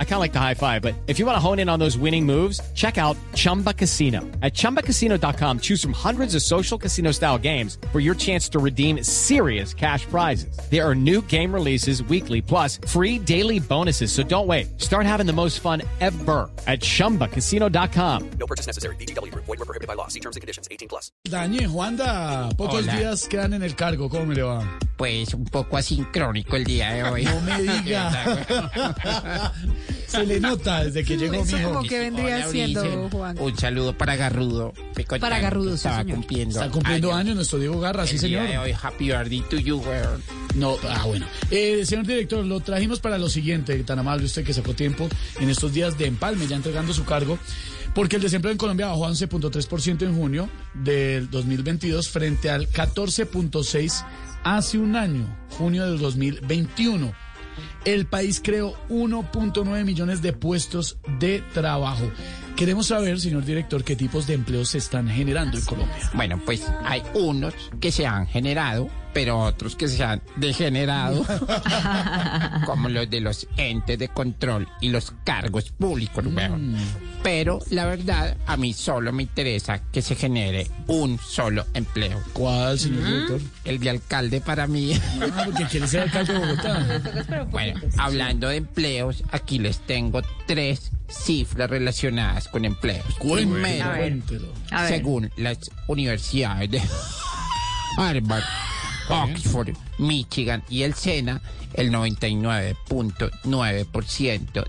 I kind of like the high five, but if you want to hone in on those winning moves, check out Chumba Casino. At ChumbaCasino.com, choose from hundreds of social casino style games for your chance to redeem serious cash prizes. There are new game releases weekly, plus free daily bonuses. So don't wait. Start having the most fun ever at ChumbaCasino.com. No purchase necessary. BGW. Void were prohibited by law. See terms and conditions. 18 plus. Dañe, Juanda, pocos Hola. días quedan en el cargo, ¿cómo me le va? Pues un poco asincrónico el día de hoy. No me diga. Se le nota desde que llegó Eso mi hijo. como que vendría Hola, siendo, Ulises. Juan. Un saludo para Garrudo. Para Garrudo, que sí, Estaba señor. cumpliendo. Está cumpliendo años nuestro Diego Garra, sí el día señor. de hoy. Happy birthday to you, weón. No, ah, bueno. Eh, señor director, lo trajimos para lo siguiente, tan amable usted que sacó tiempo en estos días de empalme, ya entregando su cargo, porque el desempleo en Colombia bajó a 11.3% en junio del 2022 frente al 14.6% hace un año, junio del 2021. El país creó 1.9 millones de puestos de trabajo. Queremos saber, señor director, qué tipos de empleos se están generando en Colombia. Bueno, pues hay unos que se han generado, pero otros que se han degenerado, como los de los entes de control y los cargos públicos. Pero la verdad, a mí solo me interesa que se genere un solo empleo. ¿Cuál, señor director? El de alcalde para mí. Ah, porque quiere ser alcalde de Bogotá. Bueno, hablando de empleos, aquí les tengo tres cifras relacionadas con empleos. Primero, Cuéntelo. A ver. según las universidades de Harvard, Oxford, Michigan y el SENA, el 99.9%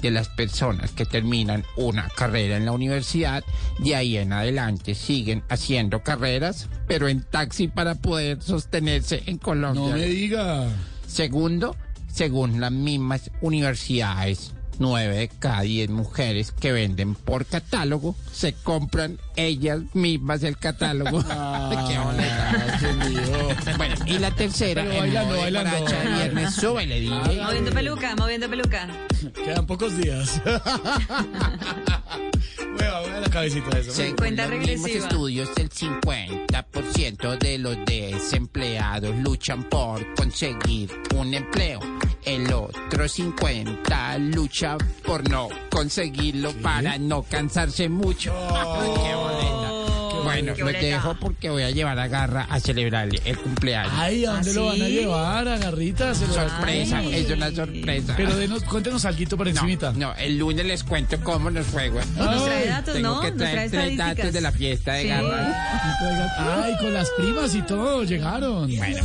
De las personas que terminan una carrera en la universidad, de ahí en adelante siguen haciendo carreras, pero en taxi para poder sostenerse en Colombia. No me diga. Segundo, según las mismas universidades, nueve de cada diez mujeres que venden por catálogo se compran ellas mismas el catálogo. Ah, qué lío. Bueno, y la tercera, Pero bailando, modo de bailando. borracha de viernes, súbele, DJ. Moviendo peluca, moviendo peluca. Quedan pocos días. Mueva, mueva la cabecita de eso. Según Cuenta los regresiva. mismos estudios, el 50% de los desempleados luchan por conseguir un empleo. El otro 50 lucha por no conseguirlo para no cansarse mucho. ¡Qué boleta! Bueno, boleta. dejo porque voy a llevar a Garra a celebrarle el cumpleaños. Ay, ¿a dónde ¿Ah, lo van a sí? llevar? ¿A lo sorpresa, Ay. es una sorpresa. Pero denos, cuéntenos algo por encimita. no, no, el lunes les cuento cómo nos fue, güey. Nos trae datos, Tengo ¿no? que Nos traer trae tres datos de la fiesta de Sí. Garra. Ay, con las primas y todo, llegaron. Bueno,